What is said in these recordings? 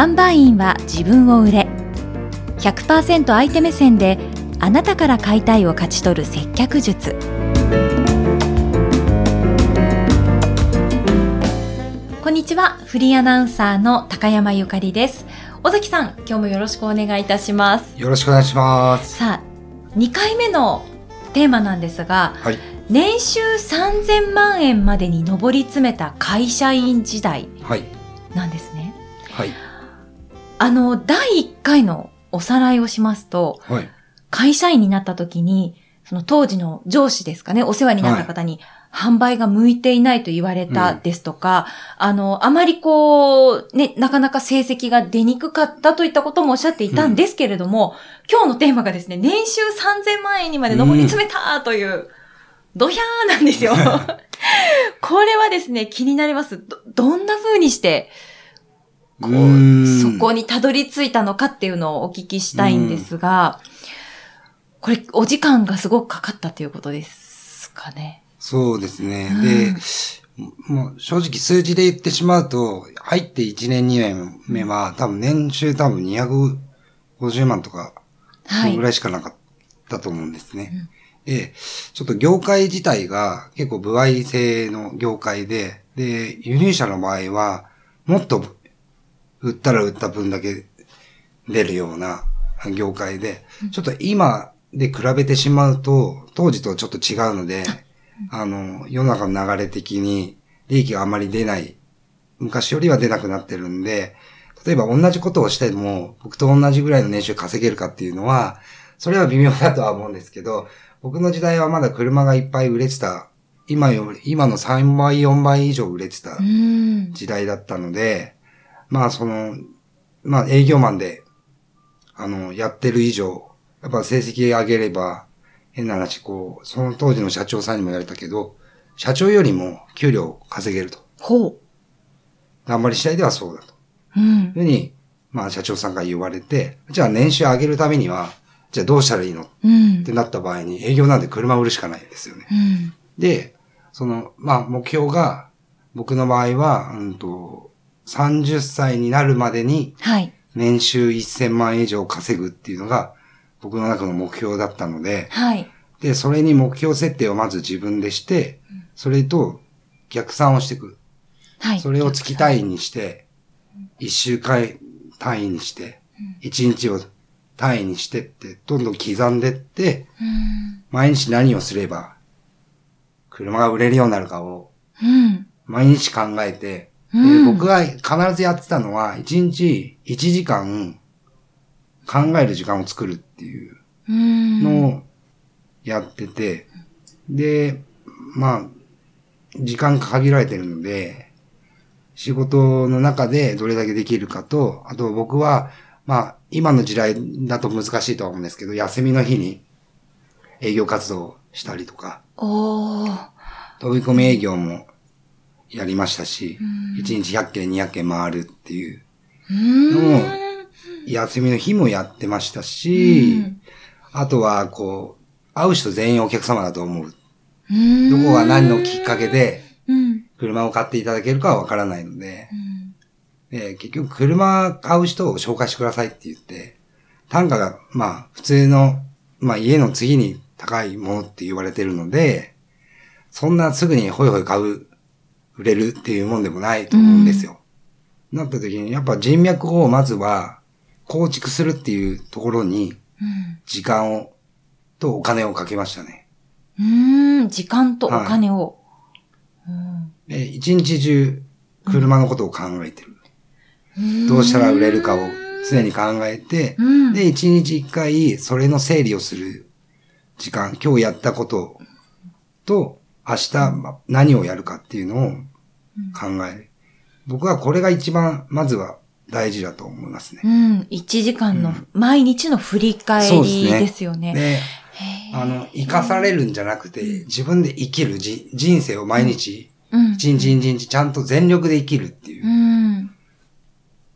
販売員は自分を売れ100%相手目線であなたから買いたいを勝ち取る接客術こんにちはフリーアナウンサーの高山ゆかりです尾崎さん今日もよろしくお願いいたしますよろしくお願いします。さあ2回目のテーマなんですがはい。年収3000万円までに上り詰めた会社員時代はい。なんですねはい。あの第1回のおさらいをしますとはい。会社員になった時に、その当時の上司ですかね、お世話になった方に、販売が向いていないと言われたうんですとか、あの、あまりこう、ね、なかなか成績が出にくかったといったこともおっしゃっていたんですけれども、今日のテーマがですね、年収3000万円にまで上り詰めたという、ドヒャーなんですよ。これはですね、気になります。ど、どんな風にして、こうそこにたどり着いたのかっていうのをお聞きしたいんですが、これ、お時間がすごくかかったということですかね。そうですね。うんで、もう正直数字で言ってしまうと、入って1年2年目は多分年収多分250万とか、はいそのぐ。らいしかなかったと思うんですね。で、ちょっと業界自体が結構部合制の業界で、で、輸入者の場合は、もっと売ったら売った分だけ出るような業界で、ちょっと今で比べてしまうと、当時とちょっと違うので、あの、世の中の流れ的に利益があまり出ない、昔よりは出なくなってるんで、例えば同じことをしても、僕と同じぐらいの年収稼げるかっていうのは、それは微妙だとは思うんですけど、僕の時代はまだ車がいっぱい売れてた、今より、今の3倍、4倍以上売れてたうん。時代だったので、まあその、まあ営業マンで、あの、やってる以上、やっぱ成績上げれば、変な話、こう、その当時の社長さんにも言われたけど、社長よりも給料稼げると。ほ頑張り次第ではそうだと。う。うんいう。ふうに、まあ社長さんが言われて、じゃあ年収上げるためには、じゃあどうしたらいいの？っうんて。なった場合に営業なんで車売るしかないんですよね。うん。で、その、まあ目標が、僕の場合は、うんと、30歳になるまでにはい。年収1000万円以上稼ぐっていうのが僕の中の目標だったので、はい。で、それに目標設定をまず自分でして、それと逆算をしていく。はい。それを月単位にして、1週間単位にして、1日を単位にしてって、どんどん刻んでって、うん。毎日何をすれば、車が売れるようになるかを、うん。毎日考えて、でうん僕が必ずやってたのは、1日1時間考える時間を作るっていううん。のをやってて、で、まあ、時間限られてるので、仕事の中でどれだけできるかと、あと僕は、まあ、今の時代だと難しいとは思うんですけど、休みの日に営業活動したりとか。飛び込み営業もやりましたしうん、1日100件200件回るっていううん。のを休みの日もやってましたし、うんあとは、こう、会う人全員お客様だと思う。うん。どこが何のきっかけでうん。車を買っていただけるかはわからないのでう、ん。で結局車買う人を紹介してくださいって言って、単価が、まあ、普通の、まあ、家の次に高いものって言われてるので、そんなすぐにホイホイ買う、売れるっていうもんでもないと思うんですよ。なった時に、やっぱ人脈をまずは構築するっていうところに、うん。時間を、とお金をかけましたね。うーん、時間とお金を。で、一日中、車のことを考えてる。うんどうしたら売れるかを常に考えて、うんで、一日一回、それの整理をする時間、今日やったことと、明日ま何をやるかっていうのを考える。僕はこれが一番、まずは大事だと思いますねう。ん、1時間の、毎日の振り返りですよね。で、へーあの、生かされるんじゃなくて、自分で生きるじ人生を毎日、うん。一日一日ちゃんと全力で生きるっていうう。ん。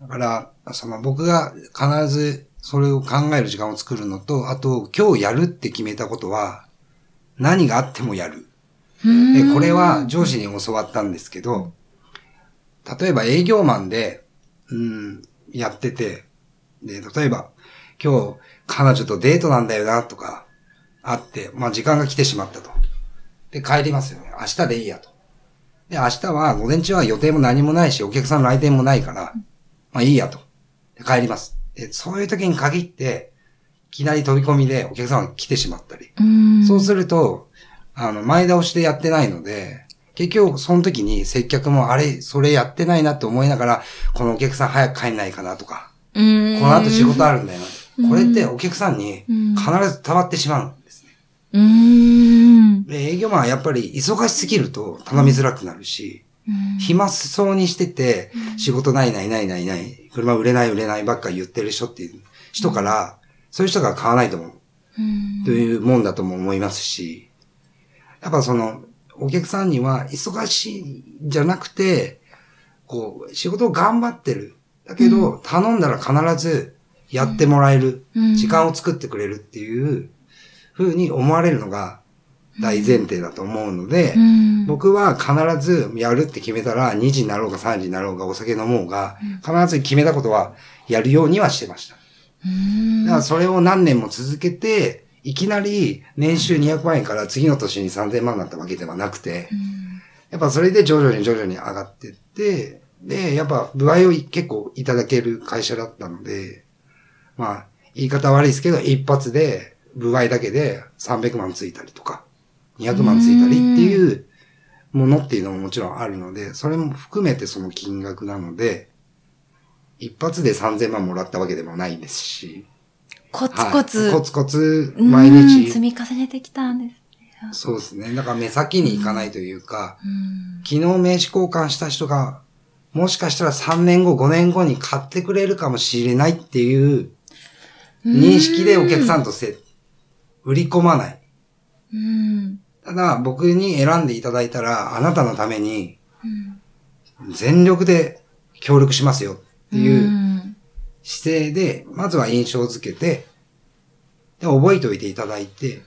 だから、その僕が必ずそれを考える時間を作るのと、あと今日やるって決めたことは何があってもやる。で、これは上司に教わったんですけど、例えば営業マンで、うん、やってて、で、例えば、今日、彼女とデートなんだよな、とか、あって、まあ時間が来てしまったと。で、帰りますよね。明日でいいやと。で、明日は午前中は予定も何もないし、お客さんの来店もないから、まあいいやと。で、帰ります。で、そういう時に限って、いきなり飛び込みでお客さんが来てしまったり。うん。そうすると、あの、前倒しでやってないので、結局、その時に接客も、あれ、それやってないなって思いながら、このお客さん早く帰んないかなとか、うん。この後仕事あるんだよな。うんこれってお客さんにうん必ず溜まってしまうんですね。うん。で、営業マンはやっぱり忙しすぎると頼みづらくなるし、うん暇そうにしてて、仕事ないないないないない、車売れない売れないばっかり言ってる人っていう人から、そういう人が買わないと思う。うんというもんだとも思いますし、やっぱその、お客さんには忙しいんじゃなくて、こう、仕事を頑張ってる。だけど、頼んだら必ずやってもらえる。うん時間を作ってくれるっていう風に思われるのが大前提だと思うので、うん僕は必ずやるって決めたら、2時になろうが3時になろうがお酒飲もうが、必ず決めたことはやるようにはしてました。うんだからそれを何年も続けて、いきなり年収200万円から次の年に3000万になったわけではなくて、やっぱそれで徐々に徐々に上がってって、で、やっぱ部合を結構いただける会社だったので、まあ、言い方悪いですけど、一発で部合だけで300万ついたりとか、200万ついたりっていうものっていうのももちろんあるので、それも含めてその金額なので、一発で3000万もらったわけでもないですし、コツコツ。はいコツコツうん毎日積。み重ねてきたんです。そうですね。だから目先に行かないというか、うん昨日名刺交換した人が、もしかしたら3年後、5年後に買ってくれるかもしれないっていう認識でお客さんとせ、売り込まない。うん。ただ、僕に選んでいただいたら、あなたのためにうん全力で協力しますよっていううん姿勢で、まずは印象づけて、で、覚えておいていただいて、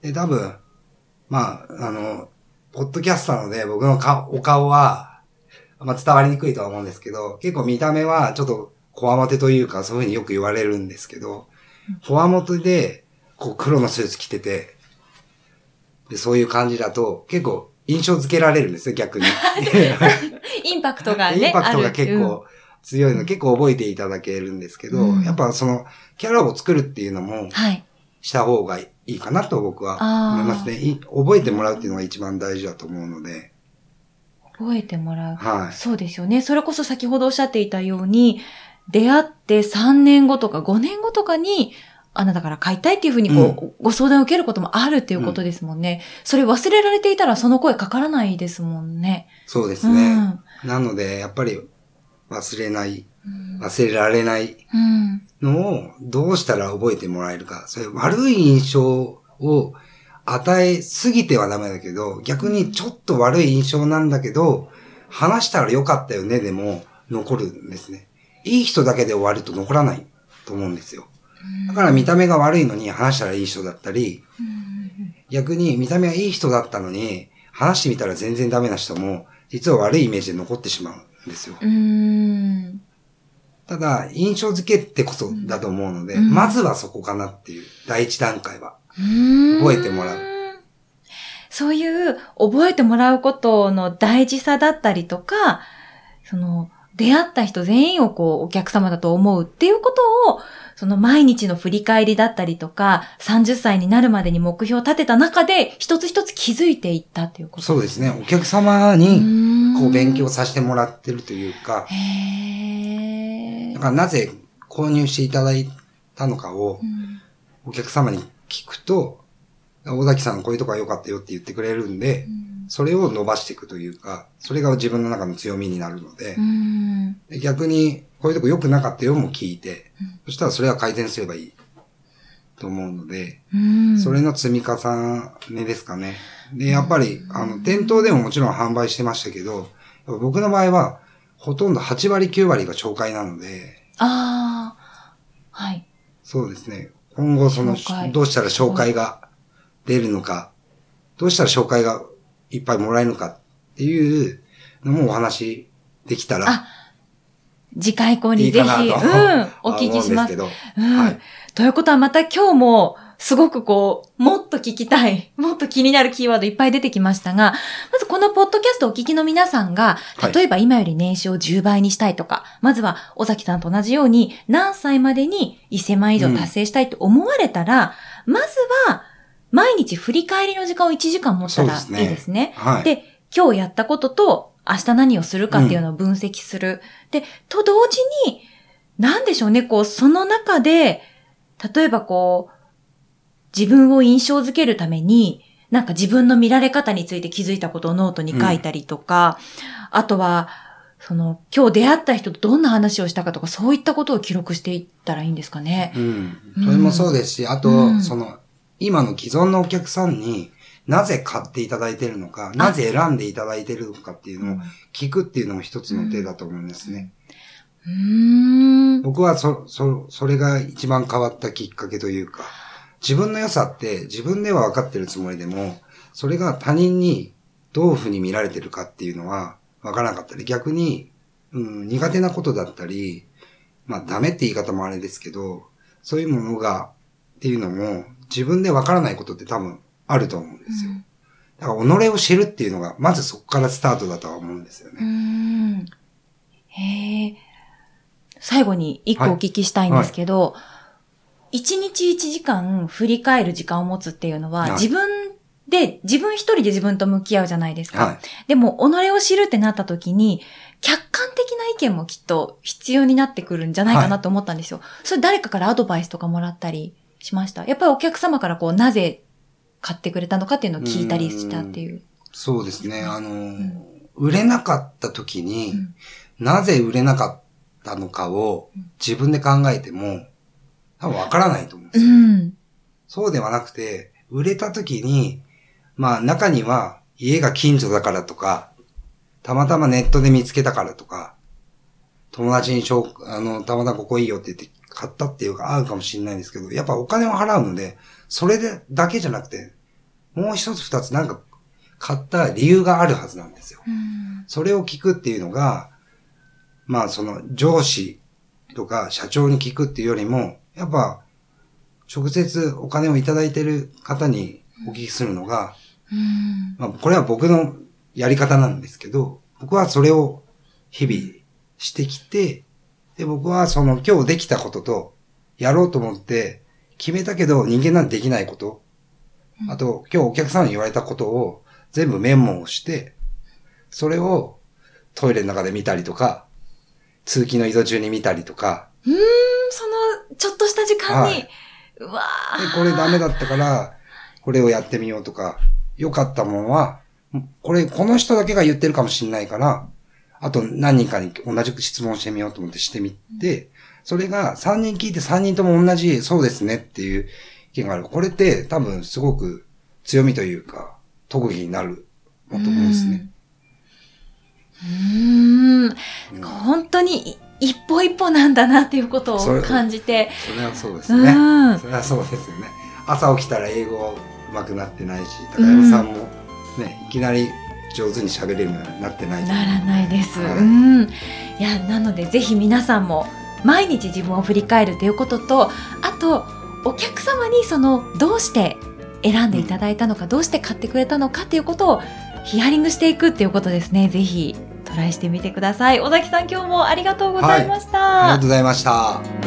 で、多分、まあ、あの、ポッドキャスターので僕の顔お顔は、まあ伝わりにくいとは思うんですけど、結構見た目はちょっとこわもてというか、そういうふうによく言われるんですけど、こわもてで、こう黒のスーツ着てて、で、そういう感じだと、結構印象づけられるんですよ、逆に。インパクトがね。インパクトが結構強いの、結構覚えていただけるんですけど、うんやっぱその、キャラを作るっていうのも。した方がいいかなと僕は思いますね。い覚えてもらうっていうのが一番大事だと思うので、覚えてもらう。はい。そうですよね。それこそ先ほどおっしゃっていたように、出会って3年後とか5年後とかに、あなたから買いたいっていうふうにこう、ご相談を受けることもあるっていうことですもんね。それ忘れられていたらその声かからないですもんね。そうですね。なので、やっぱり忘れない、うん。忘れられないうん。のをどうしたら覚えてもらえるか。それ悪い印象を与えすぎてはダメだけど、逆にちょっと悪い印象なんだけど、話したらよかったよねでも残るんですね。いい人だけで終わると残らないと思うんですよ。だから見た目が悪いのに話したらいい人だったり、逆に見た目はいい人だったのに、話してみたら全然ダメな人も、実は悪いイメージで残ってしまうんですよ。うん。ただ、印象付けってこそだと思うので、うんまずはそこかなっていう、第一段階は。うん覚えてもらう。そういう覚えてもらうことの大事さだったりとか、その、出会った人全員をこうお客様だと思うっていうことを、その毎日の振り返りだったりとか、30歳になるまでに目標を立てた中で、一つ一つ気づいていったっていうこと。そうですね。お客様に、こう勉強ささせてもらってるというか、だからなぜ購入していただいたのかをうん。お客様に聞くと、尾崎さんこういうとこが良かったよって言ってくれるんで、それを伸ばしていくというか、それが自分の中の強みになるので逆にこういうとこ良くなかったよも聞いて、そしたらそれは改善すればいい。と思うので、うん。それの積み重ねですかね。で、やっぱり、あの、店頭でももちろん販売してましたけど、僕の場合は、ほとんど8割9割が紹介なので、ああ、はい。そうですね。今後そのどうしたら紹介が出るのか、どうしたら紹介がいっぱいもらえるのかっていうのもお話できたら、あ次回以降にいいぜひ。うん、お聞きします。思うん。ということはまた今日も、すごくこう、もっと聞きたい、もっと気になるキーワードいっぱい出てきましたが、まずこのポッドキャストをお聞きの皆さんが、はい例えば今より年収を10倍にしたいとか、まずは尾崎さんと同じように何歳までに1000万以上達成したいと思われたら、まずは毎日振り返りの時間を1時間持ったらいいですねですね。はい。で、今日やったことと、明日何をするかっていうのを分析する。で、と同時に、なんでしょうね、こう、その中で、例えばこう、自分を印象づけるために、なんか自分の見られ方について気づいたことをノートに書いたりとか、あとは、その、今日出会った人とどんな話をしたかとか、そういったことを記録していったらいいんですかね。うん。それもそうですし、あと、うんその、今の既存のお客さんになぜ買っていただいてるのか、なぜ選んでいただいてるのかっていうのを聞くっていうのも一つの手だと思うんですね。うーん。僕はそ、そ、それが一番変わったきっかけというか、自分の良さって自分では分かってるつもりでも、それが他人にどういうふうに見られてるかっていうのは分からなかったり、逆に、うん、苦手なことだったり、まあダメって言い方もあれですけど、そういうものが、っていうのも自分で分からないことって多分あると思うんですよ。だから己を知るっていうのが、まずそこからスタートだとは思うんですよね。ん。へえ。最後に一個お聞きしたいんですけど、一、日一時間振り返る時間を持つっていうのは、はい自分で、自分一人で自分と向き合うじゃないですか。はい。でも、己を知るってなった時に、客観的な意見もきっと必要になってくるんじゃないかなと思ったんですよ。それ誰かからアドバイスとかもらったりしました？やっぱりお客様からこう、なぜ買ってくれたのかっていうのを聞いたりしたっていう。そうですね。あの、ん売れなかった時に、うんなぜ売れなかったのかを自分で考えても、多分わからないと思うんでうすよ。ん。そうではなくて、売れた時に、まあ中には家が近所だからとか、たまたまネットで見つけたからとか、友達にしょうあの、たまたまここいいよって言って買ったっていうか合うかもしれないんですけど、やっぱお金を払うので、それでだけじゃなくて、もう一つ二つなんか買った理由があるはずなんですよ。うんそれを聞くっていうのが、まあその上司とか社長に聞くっていうよりも、やっぱ直接お金をいただいてる方にお聞きするのが、うんまあこれは僕のやり方なんですけど、僕はそれを日々してきて、で僕はその今日できたことと、やろうと思って決めたけど人間なんてできないこと、あと今日お客さんに言われたことを全部メモをして、それをトイレの中で見たりとか、通勤の移動中に見たりとか、うーん、その、ちょっとした時間に、はい。うわで、ーこれダメだったから、これをやってみようとか、良かったものは、これ、この人だけが言ってるかもしれないから、あと何人かに同じく質問してみようと思ってしてみて、それが3人聞いて3人とも同じ、そうですねっていう意見がある。これって多分すごく強みというか、特技になるもと思うんですね。うーん、うん本当にい一歩一歩なんだなっていうことを感じて、それはそうですうね。ん、それはそうですよね。朝起きたら英語上手くなってないし、高山さんもね、いきなり上手に喋れるようになってないしならないです。はいうん。いや、なのでぜひ皆さんも毎日自分を振り返るということと、あと、お客様にその、どうして選んでいただいたのか、どうして買ってくれたのかっていうことをヒアリングしていくっていうことですね。ぜひトライしてみてください。尾崎さん今日もありがとうございました。ありがとうございました。